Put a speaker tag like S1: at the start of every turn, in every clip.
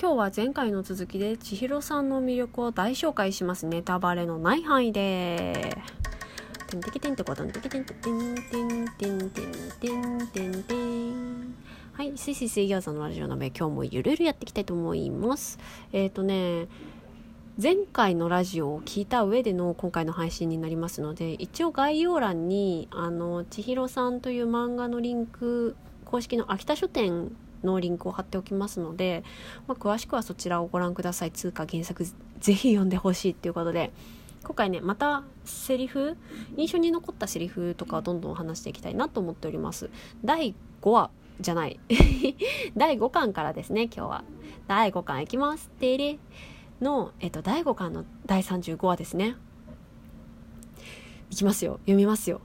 S1: 今日は前回の続きで千尋さんの魅力を大紹介しますネタバレのない範囲で。てんてけてんてこてんてけてんてんてんてんてんてんてんてんはいすいすい水餃子のラジオ鍋今日もゆるゆるやっていきたいと思います。えっ、ー、とね前回のラジオを聞いた上での今回の配信になりますので一応概要欄にあの千尋さんという漫画のリンク公式の秋田書店のリンクを貼っておきますので、まあ、詳しくはそちらをご覧ください。通貨原作ぜひ読んでほしいっていうことで。今回ねまたセリフ印象に残ったセリフとかどんどん話していきたいなと思っております。第5話じゃない。第5巻からですね今日は。第5巻いきます。てれ。の、えっと、第5巻の第35話ですね。いきますよ。読みますよ。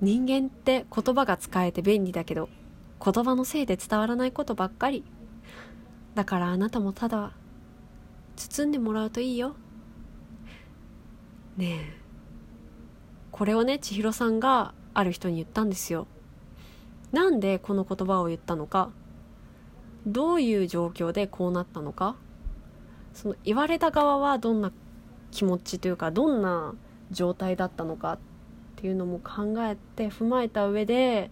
S1: 人間って言葉が使えて便利だけど言葉のせいで伝わらないことばっかり。だからあなたもただ包んでもらうといいよ。ねえ。これをね千尋さんがある人に言ったんですよ。なんでこの言葉を言ったのか。どういう状況でこうなったのか。その言われた側はどんな気持ちというかどんな状態だったのかっていうのも考えて踏まえた上で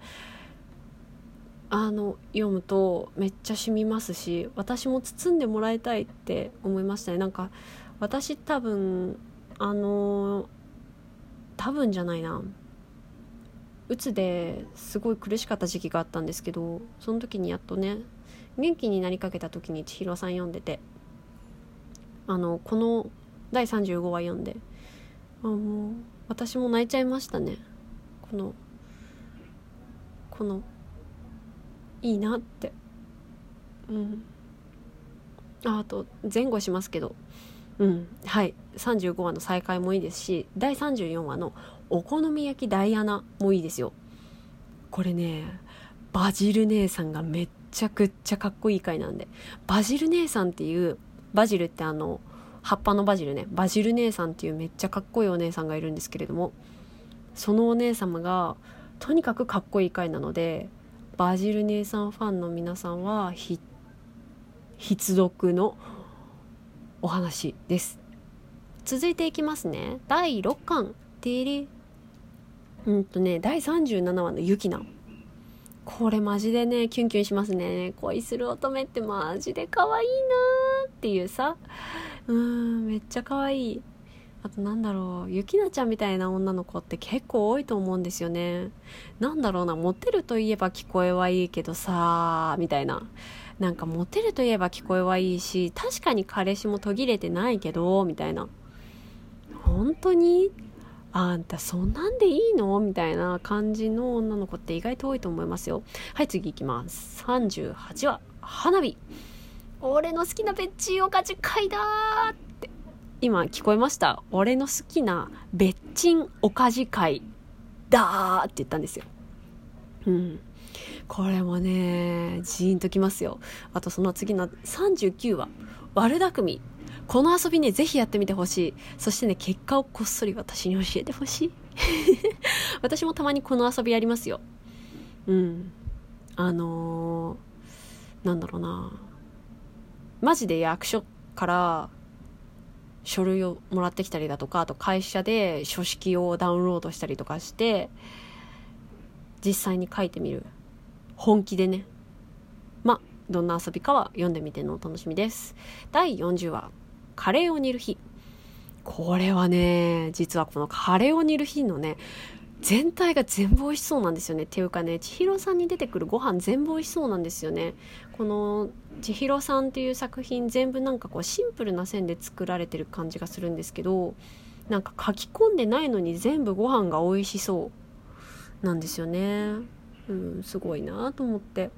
S1: あの読むとめっちゃ染みますし私も包んでもらいたいって思いましたね。なんか私多分あの多分じゃないな。うつですごい苦しかった時期があったんですけどその時にやっとね元気になりかけた時に千尋さん読んでてあのこの第35話読んであもう私も泣いちゃいましたね。このこのいいなって。うん。ああと前後しますけど。うん。はい。35話の再開もいいですし第34話のお好み焼きダイアナもいいですよ。これねバジル姉さんがめっちゃくっちゃかっこいい回なんで。バジル姉さんっていうバジルってあの葉っぱのバジルね。バジル姉さんっていうめっちゃかっこいいお姉さんがいるんですけれどもそのお姉様がとにかくかっこいい回なのでバジル姉さんファンの皆さんは必読のお話です。続いていきますね。第6巻。てれうんとね第37話のユキナこれマジでねキュンキュンしますね。恋する乙女ってマジで可愛いなーっていうさ。うんめっちゃ可愛い。あとなんだろうゆきなちゃんみたいな女の子って結構多いと思うんですよね。なんだろうなモテるといえば聞こえはいいけどさみたいな。なんかモテるといえば聞こえはいいし確かに彼氏も途切れてないけどみたいな。本当に？あんたそんなんでいいの？みたいな感じの女の子って意外と多いと思いますよ。はい次いきます。38話花火。俺の好きなベッチーおかじ会だっ今聞こえました？俺の好きなべっちんおかじ会だーって言ったんですよ。うん。これもね、ジーンときますよ。あとその次の39話、悪巧み。この遊びね、ぜひやってみてほしい。そしてね、結果をこっそり私に教えてほしい。私もたまにこの遊びやりますよ。うん。あのー、なんだろうな。マジで役所から書類をもらってきたりだとかあと会社で書式をダウンロードしたりとかして実際に書いてみる本気でね。まあどんな遊びかは読んでみてのお楽しみです。第40話カレーを煮る日。これはね実はこのカレーを煮る日のね全体が全部美味しそうなんですよね。っていうかね千尋さんに出てくるご飯全部美味しそうなんですよね。この千尋さんっていう作品全部なんかこうシンプルな線で作られてる感じがするんですけどなんか書き込んでないのに全部ご飯が美味しそうなんですよね。うんすごいなと思って。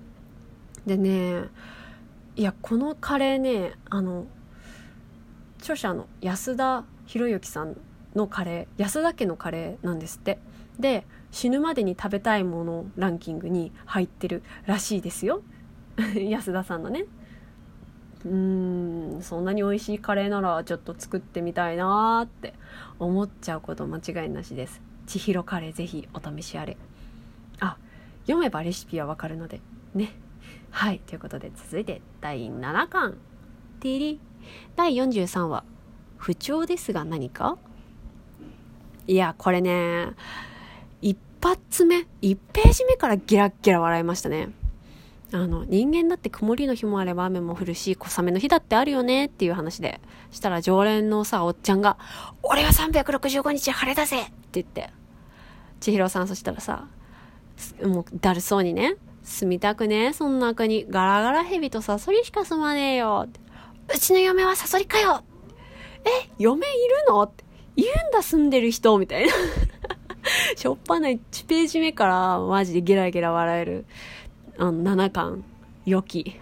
S1: でねいやこのカレーねあの著者の安田博之さんのカレー安田家のカレーなんですって。で死ぬまでに食べたいものランキングに入ってるらしいですよ。安田さんのね。うーんそんなに美味しいカレーならちょっと作ってみたいなーって思っちゃうこと間違いなしです。千尋カレーぜひお試しあれ。あ読めばレシピはわかるので。ね。はいということで続いて第7巻。ティリ第43話。不調ですが何か？いやこれね発目1ページ目からギラッギラ笑いましたねあの人間だって曇りの日もあれば雨も降るし小雨の日だってあるよねっていう話でしたら常連のさおっちゃんが「俺は365日晴れだぜ!」って言って千尋さんそしたらさもうだるそうにね住みたくねそんな国ガラガラヘビとサソリしか住まねえようちの嫁はサソリかよえ嫁いるのって言うんだ住んでる人みたいなしょっぱな1ページ目からマジでゲラゲラ笑える。あの7巻良き。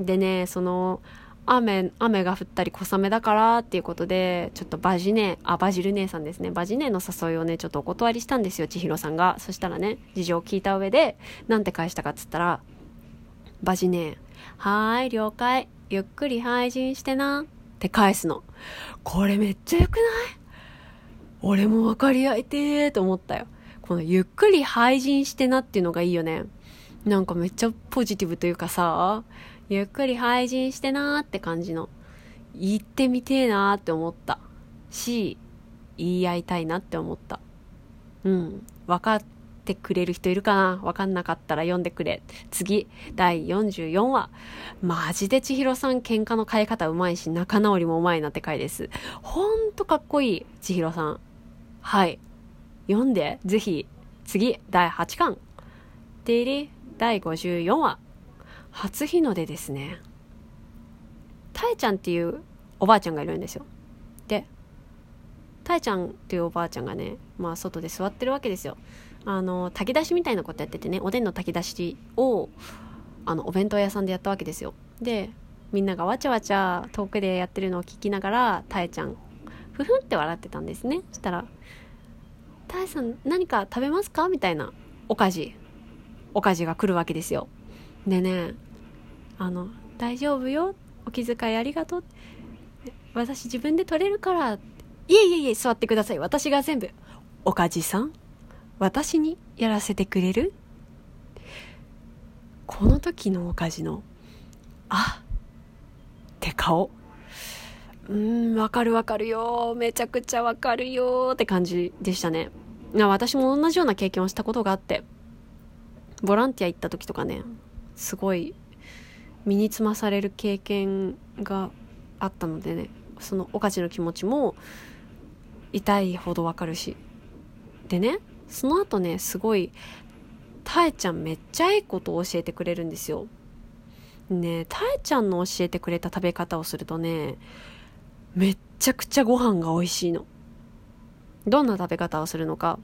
S1: でねその雨雨が降ったり小雨だからっていうことでちょっとバジネあバジル姉さんですね。バジネの誘いをねちょっとお断りしたんですよ千尋さんが。そしたらね事情を聞いた上でなんて返したかっつったらバジネはーい了解。ゆっくり配信してな。って返すの。これめっちゃよくない？俺も分かり合いてーと思ったよ。このゆっくり配信してなっていうのがいいよね。なんかめっちゃポジティブというかさゆっくり配信してなーって感じの。言ってみてえなーって思った。し言い合いたいなって思った。うん。分かってくれる人いるかな？分かんなかったら読んでくれ。次第44話マジで千尋さん喧嘩の変え方うまいし仲直りもうまいなって回です。ほんとかっこいい千尋さん。はい。読んでぜひ次第8巻でり第54話初日の出ですね。たえちゃんっていうおばあちゃんがいるんですよ。でたえちゃんっていうおばあちゃんがねまあ外で座ってるわけですよ。あの炊き出しみたいなことやっててねおでんの炊き出しをあのお弁当屋さんでやったわけですよ。でみんながわちゃわちゃ遠くでやってるのを聞きながらたえちゃんふふんって笑ってたんですね。そしたら「たえさん何か食べますか?」みたいなおかじおかじが来るわけですよ。でねあの「大丈夫よ。お気遣いありがとう」私自分で取れるからいえいえいえ座ってください。私が全部おかじさん私にやらせてくれる？この時のおかじのあって顔。うんわかるわかるよ。めちゃくちゃわかるよって感じでしたね。私も同じような経験をしたことがあって。ボランティア行った時とかねすごい身につまされる経験があったのでねそのおかじの気持ちも痛いほどわかるし。でねその後ねすごいたえちゃんめっちゃいいことを教えてくれるんですよ。ねたえちゃんの教えてくれた食べ方をするとねめっちゃくちゃご飯が美味しいの。どんな食べ方をするのか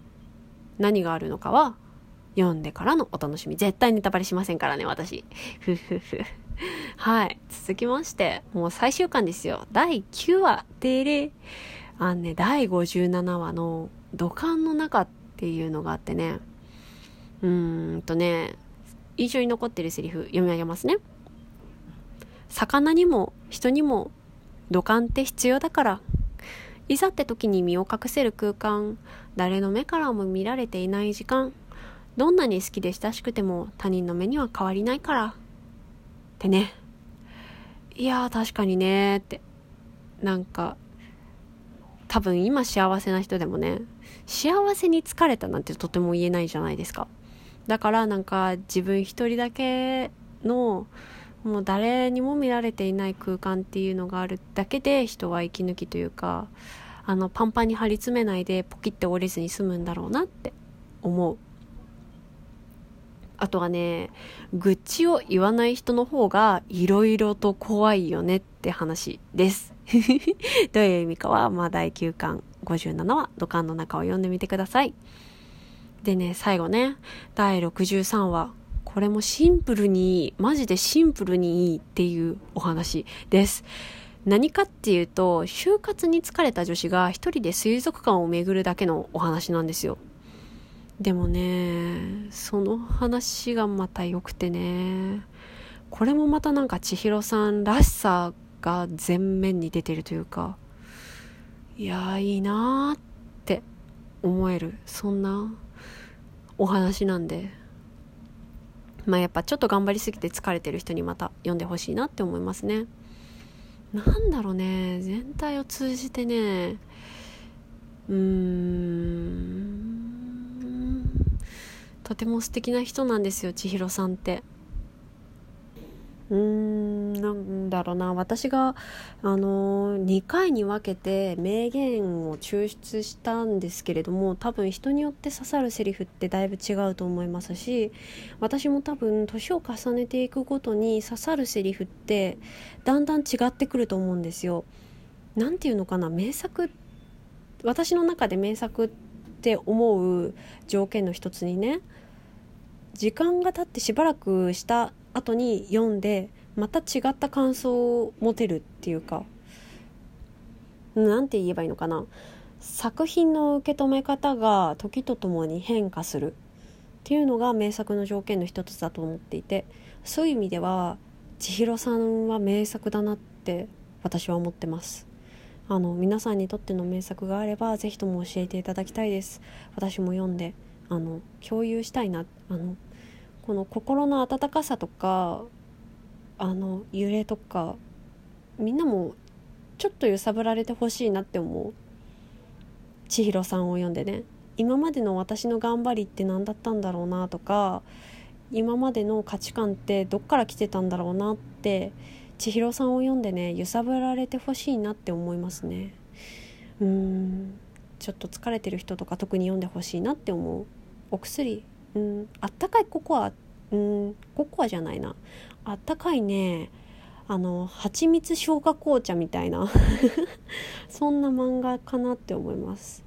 S1: 何があるのかは読んでからのお楽しみ。絶対ネタバレしませんからね私。ふふふ。はい。続きましてもう最終巻ですよ。第9話でれ。あのね第57話の土管の中っていうのがあってね。うーんとね印象に残ってるセリフ読み上げますね。魚にも人にも土管って必要だから。いざって時に身を隠せる空間誰の目からも見られていない時間どんなに好きで親しくても他人の目には変わりないから。ってね。いやー確かにねって。なんか多分今幸せな人でもね幸せに疲れたなんてとても言えないじゃないですか。だからなんか自分一人だけのもう誰にも見られていない空間っていうのがあるだけで人は息抜きというかあのパンパンに張り詰めないでポキって折れずに済むんだろうなって思う。あとはね愚痴を言わない人の方がいろいろと怖いよねって話です。どういう意味かは、まあ、第9巻57話土管の中を読んでみてください。でね最後ね第63話。これもシンプルにマジでシンプルにいいっていうお話です。何かっていうと就活に疲れた女子が一人で水族館を巡るだけのお話なんですよ。でもねその話がまた良くてねこれもまたなんか千尋さんらしさが前面に出てるというかいやいいなーって思えるそんなお話なんで。まあやっぱちょっと頑張りすぎて疲れてる人にまた読んでほしいなって思いますね。なんだろうね。全体を通じてね。うーん。とても素敵な人なんですよ千尋さんって。うーん。だろうな私があの2回に分けて名言を抽出したんですけれども多分人によって刺さるセリフってだいぶ違うと思いますし私も多分年を重ねていくごとに刺さるセリフってだんだん違ってくると思うんですよ。なんていうのかな名作私の中で名作って思う条件の一つにね時間が経ってしばらくした後に読んでまた違った感想を持てるっていうか何て言えばいいのかな。作品の受け止め方が時とともに変化するっていうのが名作の条件の一つだと思っていてそういう意味では千尋さんは名作だなって私は思ってます。あの皆さんにとっての名作があれば是非とも教えていただきたいです。私も読んであの共有したいな。あのこの心の温かさとかあの揺れとかみんなもちょっと揺さぶられてほしいなって思う。千尋さんを読んでね。今までの私の頑張りって何だったんだろうなとか今までの価値観ってどっから来てたんだろうなって千尋さんを読んでね揺さぶられてほしいなって思いますね。うん。ちょっと疲れてる人とか特に読んでほしいなって思う。お薬。うん。あったかいココアうんココアじゃないな。あったかいね。あの蜂蜜消化紅茶みたいな。そんな漫画かなって思います。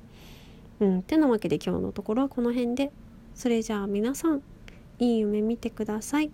S1: うんてなわけで今日のところはこの辺で。それじゃあ皆さんいい夢見てください。